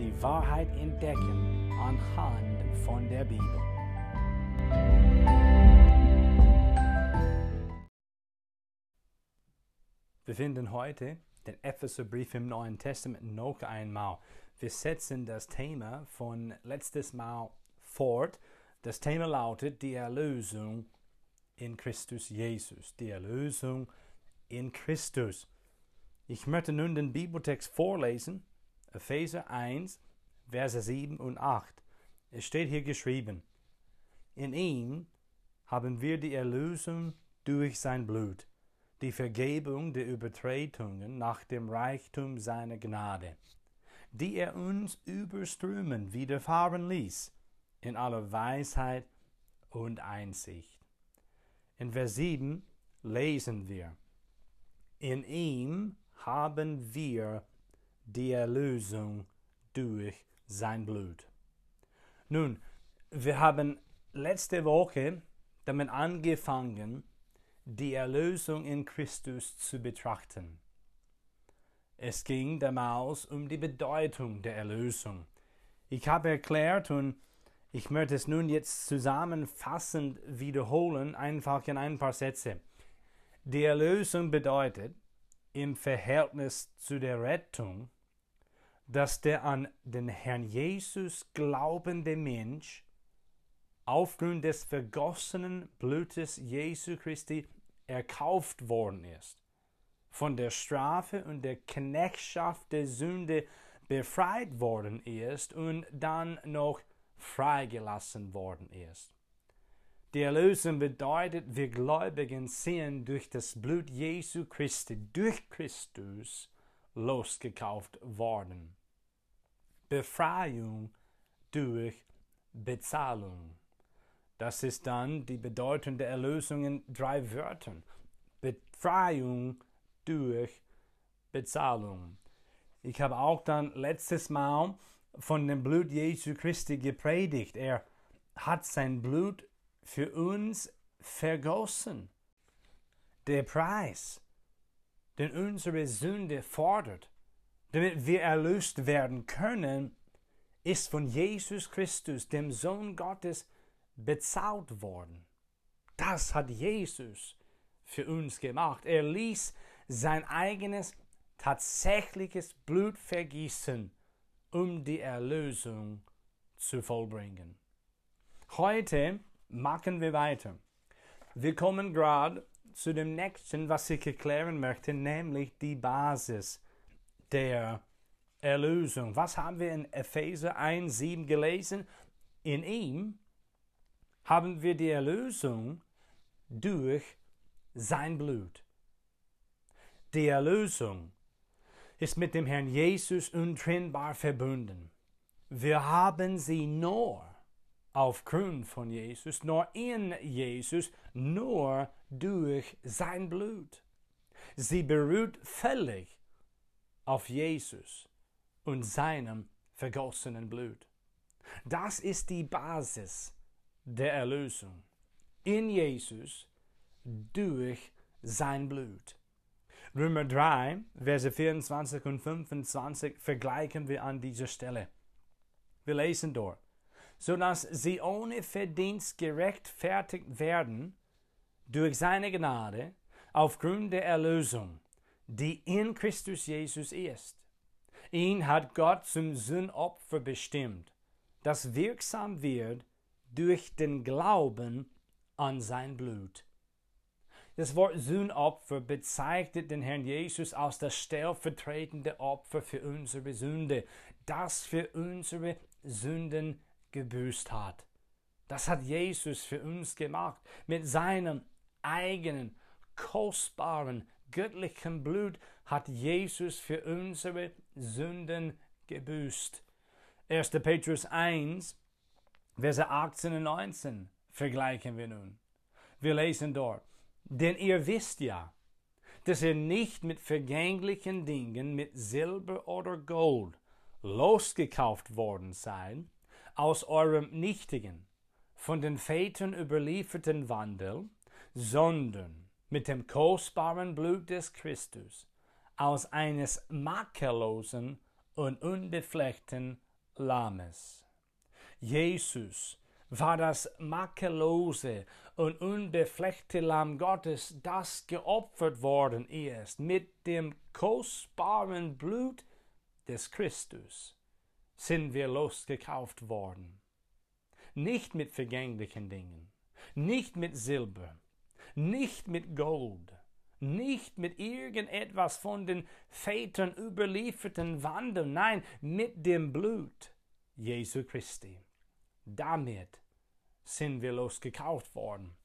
die Wahrheit entdecken anhand von der Bibel. Wir finden heute den Epheserbrief im Neuen Testament noch einmal. Wir setzen das Thema von letztes Mal fort. Das Thema lautet die Erlösung in Christus Jesus. Die Erlösung in Christus. Ich möchte nun den Bibeltext vorlesen, Epheser 1, Verse 7 und 8. Es steht hier geschrieben, in ihm haben wir die Erlösung durch sein Blut, die Vergebung der Übertretungen nach dem Reichtum seiner Gnade, die er uns überströmen widerfahren ließ, in aller Weisheit und Einsicht. In Vers 7 lesen wir, in ihm haben wir die Erlösung durch sein Blut. Nun, wir haben letzte Woche damit angefangen, die Erlösung in Christus zu betrachten. Es ging damals um die Bedeutung der Erlösung. Ich habe erklärt und ich möchte es nun jetzt zusammenfassend wiederholen, einfach in ein paar Sätze. Die Erlösung bedeutet, im Verhältnis zu der Rettung, dass der an den Herrn Jesus glaubende Mensch aufgrund des vergossenen Blutes Jesu Christi erkauft worden ist, von der Strafe und der Knechtschaft der Sünde befreit worden ist und dann noch freigelassen worden ist. Die Erlösung bedeutet, wir Gläubigen sind durch das Blut Jesu Christi, durch Christus, losgekauft worden. Befreiung durch Bezahlung. Das ist dann die Bedeutung der Erlösung in drei Wörtern. Befreiung durch Bezahlung. Ich habe auch dann letztes Mal von dem Blut Jesu Christi gepredigt. Er hat sein Blut für uns vergossen. Der Preis, den unsere Sünde fordert, damit wir erlöst werden können, ist von Jesus Christus, dem Sohn Gottes, bezahlt worden. Das hat Jesus für uns gemacht. Er ließ sein eigenes tatsächliches Blut vergießen, um die Erlösung zu vollbringen. Heute machen wir weiter. Wir kommen gerade zu dem nächsten, was ich erklären möchte, nämlich die Basis der Erlösung. Was haben wir in Epheser 1,7 gelesen? In ihm haben wir die Erlösung durch sein Blut. Die Erlösung ist mit dem Herrn Jesus untrennbar verbunden. Wir haben sie nur aufgrund von Jesus, nur in Jesus, nur durch sein Blut. Sie beruht völlig auf Jesus und seinem vergossenen Blut. Das ist die Basis der Erlösung. In Jesus durch sein Blut. Römer 3, Verse 24 und 25 vergleichen wir an dieser Stelle. Wir lesen dort so dass sie ohne Verdienst gerechtfertigt werden durch seine Gnade aufgrund der Erlösung, die in Christus Jesus ist. Ihn hat Gott zum Sündopfer bestimmt, das wirksam wird durch den Glauben an sein Blut. Das Wort Sündopfer bezeichnet den Herrn Jesus als das stellvertretende Opfer für unsere Sünde, das für unsere Sünden gebüßt hat. Das hat Jesus für uns gemacht. Mit seinem eigenen, kostbaren, göttlichen Blut hat Jesus für unsere Sünden gebüßt. 1. Petrus 1, Verse 18 und 19 vergleichen wir nun. Wir lesen dort, denn ihr wisst ja, dass ihr nicht mit vergänglichen Dingen, mit Silber oder Gold, losgekauft worden seid, aus eurem nichtigen, von den Vätern überlieferten Wandel, sondern mit dem kostbaren Blut des Christus, aus eines makellosen und unbefleckten Lammes. Jesus war das makellose und unbefleckte Lamm Gottes, das geopfert worden ist mit dem kostbaren Blut des Christus sind wir losgekauft worden. Nicht mit vergänglichen Dingen, nicht mit Silber, nicht mit Gold, nicht mit irgendetwas von den Vätern überlieferten Wandeln, nein, mit dem Blut Jesu Christi. Damit sind wir losgekauft worden.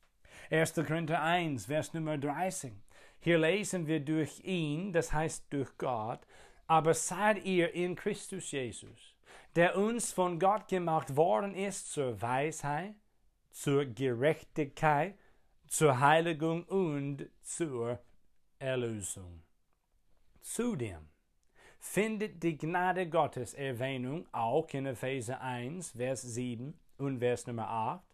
1. Korinther 1, Vers Nummer 30. Hier lesen wir durch ihn, das heißt durch Gott, aber seid ihr in Christus Jesus, der uns von Gott gemacht worden ist zur Weisheit, zur Gerechtigkeit, zur Heiligung und zur Erlösung. Zudem findet die Gnade Gottes Erwähnung auch in Epheser 1, Vers 7 und Vers Nummer 8.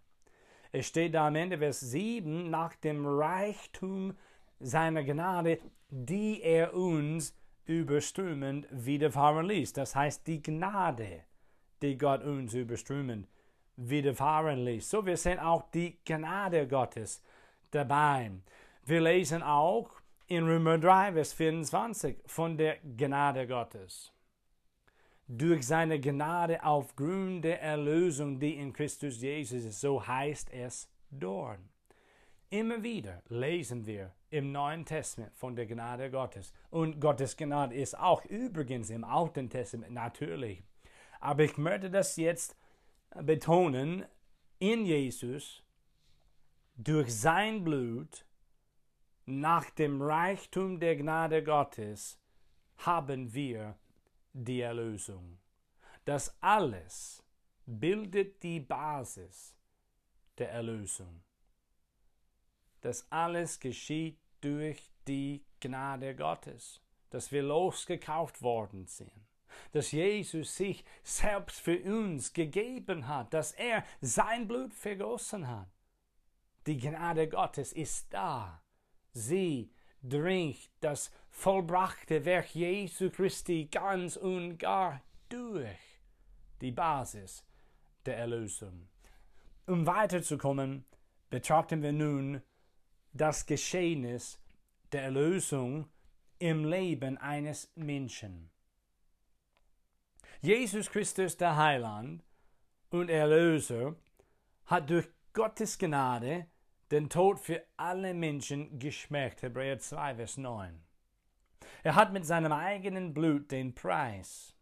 Es steht da am Ende Vers 7, nach dem Reichtum seiner Gnade, die er uns überströmend widerfahren ließ. Das heißt, die Gnade, die Gott uns überströmend widerfahren ließ. So, wir sehen auch die Gnade Gottes dabei. Wir lesen auch in Römer 3, Vers 24 von der Gnade Gottes. Durch seine Gnade aufgrund der Erlösung, die in Christus Jesus ist, so heißt es dort. Immer wieder lesen wir im Neuen Testament von der Gnade Gottes. Und Gottes Gnade ist auch übrigens im Alten Testament natürlich. Aber ich möchte das jetzt betonen, in Jesus, durch sein Blut, nach dem Reichtum der Gnade Gottes haben wir die Erlösung. Das alles bildet die Basis der Erlösung. Das alles geschieht durch die Gnade Gottes, dass wir losgekauft worden sind, dass Jesus sich selbst für uns gegeben hat, dass er sein Blut vergossen hat. Die Gnade Gottes ist da sie dringt das vollbrachte Werk Jesu Christi ganz und gar durch die Basis der Erlösung. Um weiterzukommen, betrachten wir nun das Geschehnis der Erlösung im Leben eines Menschen. Jesus Christus, der Heiland und Erlöser, hat durch Gottes Gnade den Tod für alle Menschen geschmeckt. Hebräer 2, Vers 9. Er hat mit seinem eigenen Blut den Preis,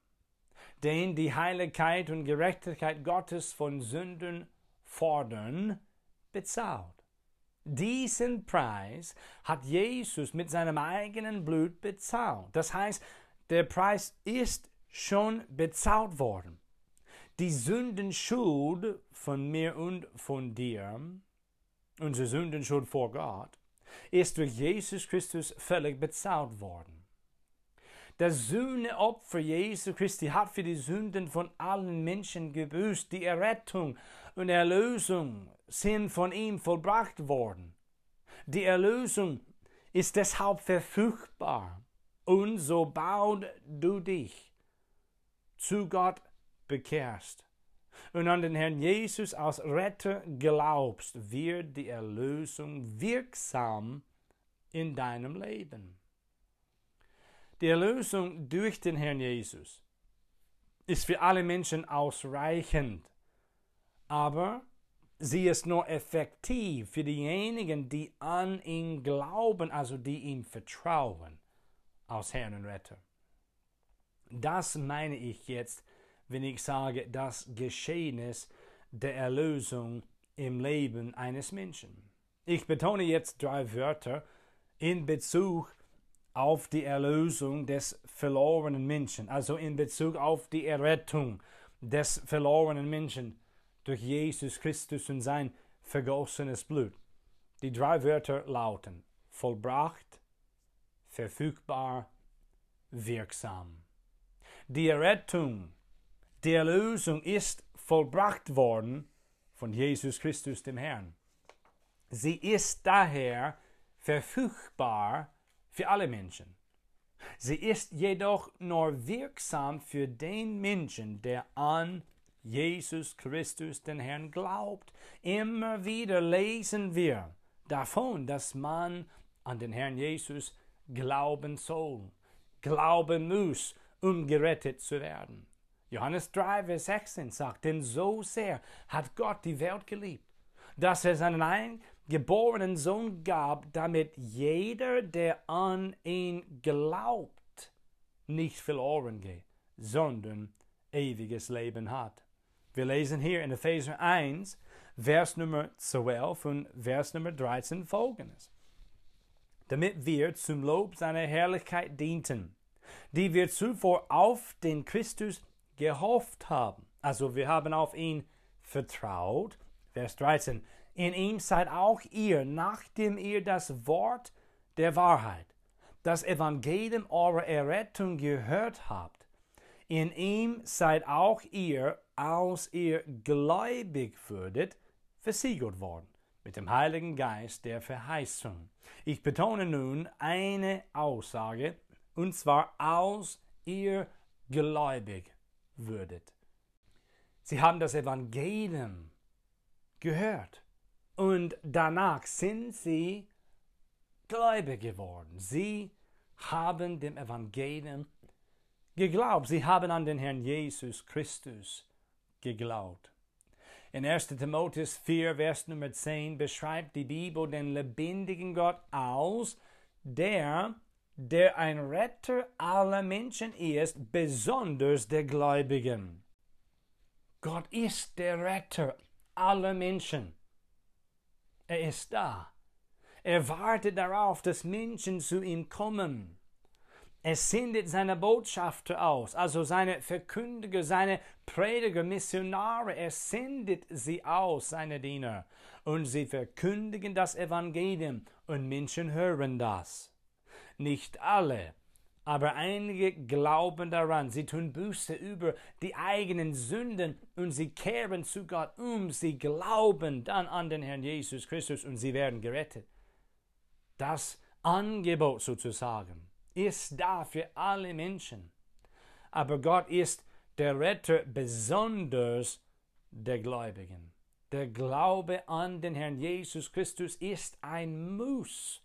den die Heiligkeit und Gerechtigkeit Gottes von Sünden fordern, bezahlt. Diesen Preis hat Jesus mit seinem eigenen Blut bezahlt. Das heißt, der Preis ist schon bezahlt worden. Die Sündenschuld von mir und von dir unsere Sünden schon vor Gott, ist durch Jesus Christus völlig bezahlt worden. Das Sühneopfer Jesu Christi hat für die Sünden von allen Menschen gebüßt. Die Errettung und Erlösung sind von ihm vollbracht worden. Die Erlösung ist deshalb verfügbar. Und sobald du dich zu Gott bekehrst, und an den Herrn Jesus als Retter glaubst, wird die Erlösung wirksam in deinem Leben. Die Erlösung durch den Herrn Jesus ist für alle Menschen ausreichend, aber sie ist nur effektiv für diejenigen, die an ihn glauben, also die ihm vertrauen, als Herrn und Retter. Das meine ich jetzt wenn ich sage, das Geschehnis der Erlösung im Leben eines Menschen. Ich betone jetzt drei Wörter in Bezug auf die Erlösung des verlorenen Menschen, also in Bezug auf die Errettung des verlorenen Menschen durch Jesus Christus und sein vergossenes Blut. Die drei Wörter lauten vollbracht, verfügbar, wirksam. Die Errettung, die Erlösung ist vollbracht worden von Jesus Christus dem Herrn. Sie ist daher verfügbar für alle Menschen. Sie ist jedoch nur wirksam für den Menschen, der an Jesus Christus, den Herrn, glaubt. Immer wieder lesen wir davon, dass man an den Herrn Jesus glauben soll, glauben muss, um gerettet zu werden. Johannes 3, Vers 16 sagt, denn so sehr hat Gott die Welt geliebt, dass er seinen eingeborenen Sohn gab, damit jeder, der an ihn glaubt, nicht verloren geht, sondern ewiges Leben hat. Wir lesen hier in Epheser 1, Vers Nummer 12 und Vers Nummer 13 folgendes. Damit wir zum Lob seiner Herrlichkeit dienten, die wir zuvor auf den Christus gehofft haben. Also wir haben auf ihn vertraut. Vers 13. In ihm seid auch ihr, nachdem ihr das Wort der Wahrheit, das Evangelium eurer Errettung gehört habt, in ihm seid auch ihr, als ihr gläubig würdet, versiegelt worden mit dem Heiligen Geist der Verheißung. Ich betone nun eine Aussage, und zwar als ihr gläubig würdet. Sie haben das Evangelium gehört und danach sind sie gläubig geworden. Sie haben dem Evangelium geglaubt. Sie haben an den Herrn Jesus Christus geglaubt. In 1. Timotheus 4, Vers Nummer 10 beschreibt die Bibel den lebendigen Gott aus, der, der ein Retter aller Menschen ist, besonders der Gläubigen. Gott ist der Retter aller Menschen. Er ist da. Er wartet darauf, dass Menschen zu ihm kommen. Er sendet seine Botschafter aus, also seine Verkündiger, seine Prediger, Missionare. Er sendet sie aus, seine Diener. Und sie verkündigen das Evangelium und Menschen hören das. Nicht alle, aber einige glauben daran. Sie tun Buße über die eigenen Sünden und sie kehren zu Gott um. Sie glauben dann an den Herrn Jesus Christus und sie werden gerettet. Das Angebot sozusagen ist da für alle Menschen. Aber Gott ist der Retter besonders der Gläubigen. Der Glaube an den Herrn Jesus Christus ist ein Muss,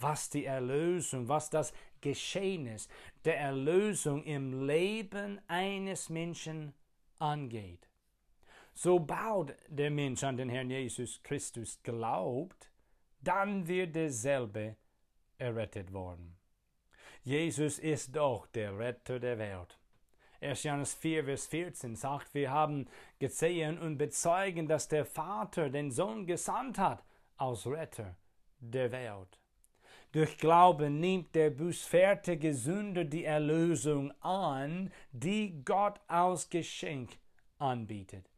was die Erlösung, was das Geschehnis der Erlösung im Leben eines Menschen angeht. Sobald der Mensch an den Herrn Jesus Christus glaubt, dann wird derselbe errettet worden. Jesus ist doch der Retter der Welt. 1. Johannes 4, Vers 14 sagt, wir haben gesehen und bezeugen, dass der Vater den Sohn gesandt hat als Retter der Welt. Durch Glauben nimmt der bußfertige Sünder die Erlösung an, die Gott als Geschenk anbietet.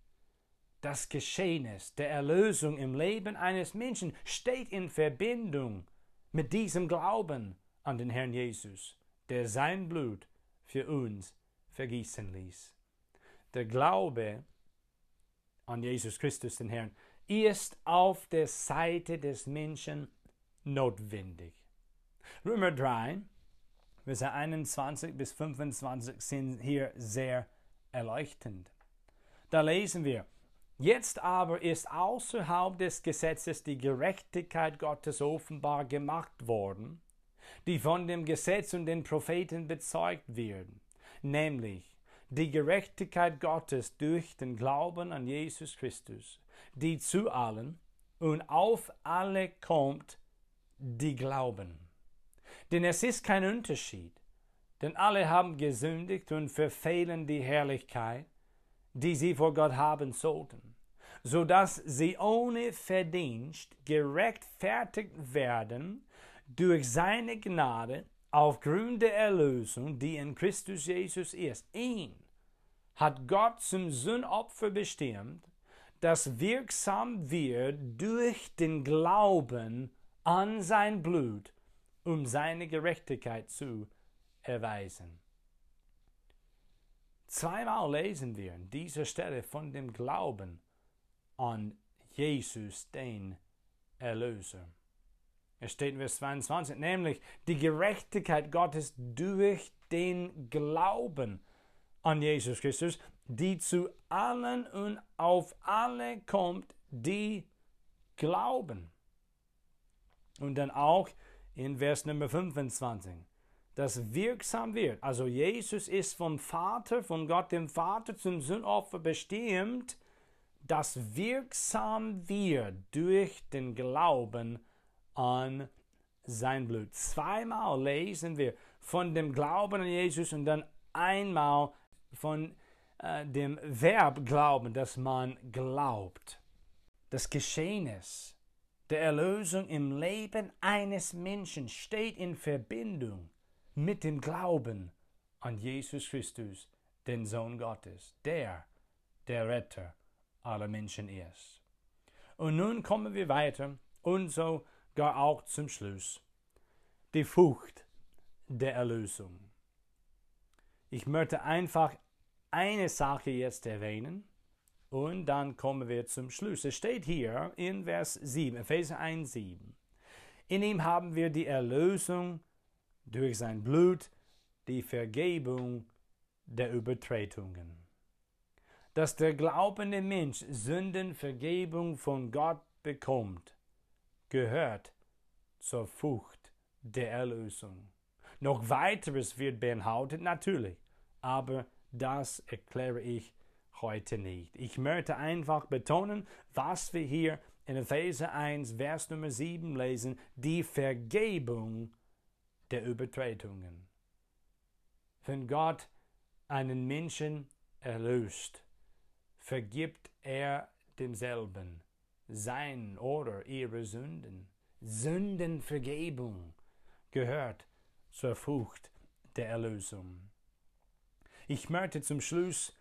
Das Geschehnis der Erlösung im Leben eines Menschen steht in Verbindung mit diesem Glauben an den Herrn Jesus, der sein Blut für uns vergießen ließ. Der Glaube an Jesus Christus, den Herrn, ist auf der Seite des Menschen notwendig. Römer 3, Verse 21 bis 25 sind hier sehr erleuchtend. Da lesen wir, Jetzt aber ist außerhalb des Gesetzes die Gerechtigkeit Gottes offenbar gemacht worden, die von dem Gesetz und den Propheten bezeugt werden, nämlich die Gerechtigkeit Gottes durch den Glauben an Jesus Christus, die zu allen und auf alle kommt, die glauben. Denn es ist kein Unterschied, denn alle haben gesündigt und verfehlen die Herrlichkeit, die sie vor Gott haben sollten, so dass sie ohne Verdienst gerechtfertigt werden durch seine Gnade aufgrund der Erlösung, die in Christus Jesus ist, ihn, hat Gott zum Sündopfer bestimmt, das wirksam wird durch den Glauben an sein Blut, um seine Gerechtigkeit zu erweisen. Zweimal lesen wir an dieser Stelle von dem Glauben an Jesus, den Erlöser. Es steht in Vers 22, nämlich die Gerechtigkeit Gottes durch den Glauben an Jesus Christus, die zu allen und auf alle kommt, die glauben. Und dann auch in Vers Nummer 25, das wirksam wird. Also Jesus ist vom Vater, von Gott dem Vater zum Sündopfer bestimmt, das wirksam wird durch den Glauben an sein Blut. Zweimal lesen wir von dem Glauben an Jesus und dann einmal von äh, dem Verb glauben, dass man glaubt. Das Geschehnis der Erlösung im Leben eines Menschen steht in Verbindung mit dem Glauben an Jesus Christus, den Sohn Gottes, der der Retter aller Menschen ist. Und nun kommen wir weiter und so gar auch zum Schluss. Die Frucht der Erlösung. Ich möchte einfach eine Sache jetzt erwähnen und dann kommen wir zum Schluss. Es steht hier in Vers 7, Epheser 1, 7. In ihm haben wir die Erlösung durch sein Blut, die Vergebung der Übertretungen. Dass der glaubende Mensch Sündenvergebung von Gott bekommt, gehört zur Frucht der Erlösung. Noch weiteres wird beinhaltet, natürlich, aber das erkläre ich heute nicht. Ich möchte einfach betonen, was wir hier in Epheser 1, Vers Nummer 7 lesen, die Vergebung der Übertretungen. Wenn Gott einen Menschen erlöst, vergibt er demselben sein oder ihre Sünden. Sündenvergebung gehört zur Frucht der Erlösung. Ich möchte zum Schluss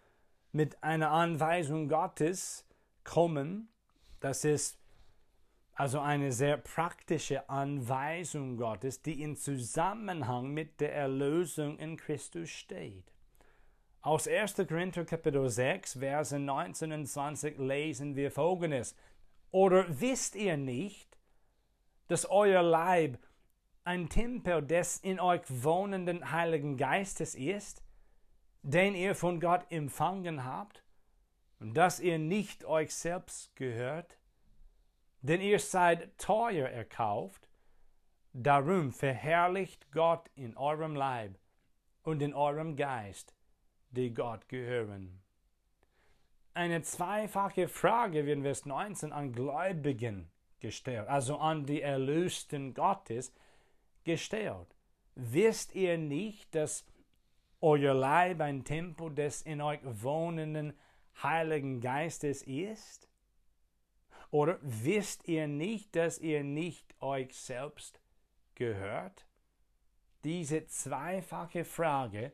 mit einer Anweisung Gottes kommen. Das ist also eine sehr praktische Anweisung Gottes, die in Zusammenhang mit der Erlösung in Christus steht. Aus 1. Korinther Kapitel 6, Verse 19 und 20 lesen wir folgendes. Oder wisst ihr nicht, dass euer Leib ein Tempel des in euch wohnenden Heiligen Geistes ist, den ihr von Gott empfangen habt, und dass ihr nicht euch selbst gehört, denn ihr seid teuer erkauft, darum verherrlicht Gott in eurem Leib und in eurem Geist, die Gott gehören. Eine zweifache Frage wird in Vers 19 an Gläubigen gestellt, also an die Erlösten Gottes gestellt. Wisst ihr nicht, dass euer Leib ein Tempel des in euch wohnenden Heiligen Geistes ist? Oder wisst ihr nicht, dass ihr nicht euch selbst gehört? Diese zweifache Frage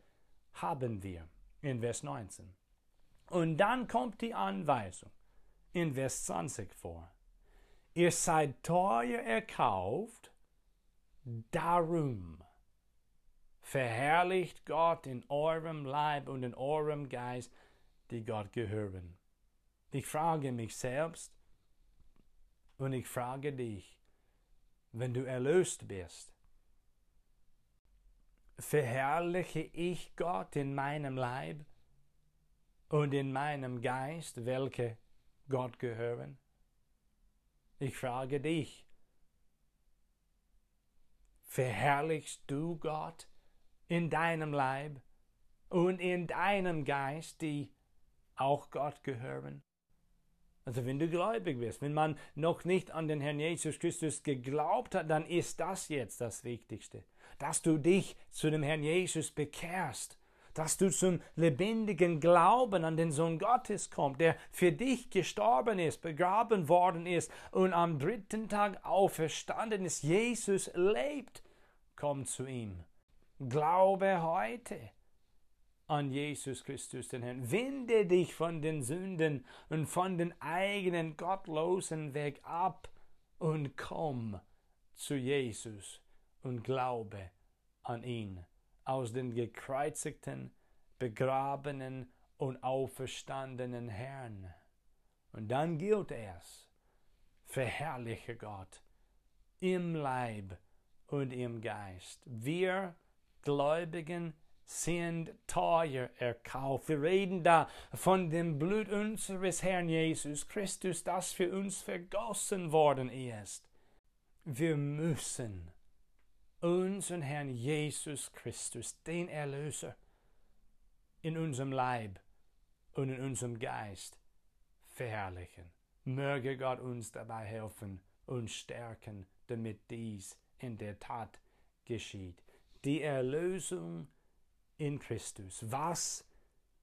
haben wir in Vers 19. Und dann kommt die Anweisung in Vers 20 vor. Ihr seid teuer erkauft, darum verherrlicht Gott in eurem Leib und in eurem Geist, die Gott gehören. Ich frage mich selbst und ich frage dich, wenn du erlöst bist, verherrliche ich Gott in meinem Leib und in meinem Geist, welche Gott gehören? Ich frage dich, verherrlichst du Gott in deinem Leib und in deinem Geist, die auch Gott gehören? Also wenn du gläubig bist, wenn man noch nicht an den Herrn Jesus Christus geglaubt hat, dann ist das jetzt das Wichtigste, dass du dich zu dem Herrn Jesus bekehrst, dass du zum lebendigen Glauben an den Sohn Gottes kommst, der für dich gestorben ist, begraben worden ist und am dritten Tag auferstanden ist. Jesus lebt. Komm zu ihm. Glaube heute. an Jesus Christus, den Herrn. Wende dich von den Sünden und von den eigenen gottlosen Weg ab und komm zu Jesus und glaube an ihn, aus den gekreuzigten, begrabenen und auferstandenen Herrn. Und dann gilt es, verherrliche Gott im Leib und im Geist. Wir Gläubigen sind teuer erkauft. Wir reden da von dem Blut unseres Herrn Jesus Christus, das für uns vergossen worden ist. Wir müssen unseren Herrn Jesus Christus, den Erlöser, in unserem Leib und in unserem Geist verherrlichen. Möge Gott uns dabei helfen und stärken, damit dies in der Tat geschieht. Die Erlösung in Christus. Was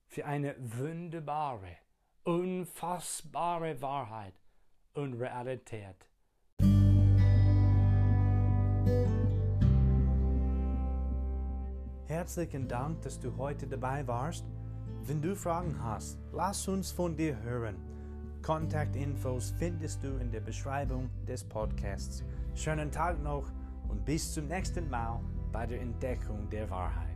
für eine wunderbare, unfassbare Wahrheit und Realität. Herzlichen Dank, dass du heute dabei warst. Wenn du Fragen hast, lass uns von dir hören. Kontaktinfos findest du in der Beschreibung des Podcasts. Schönen Tag noch und bis zum nächsten Mal bei der Entdeckung der Wahrheit.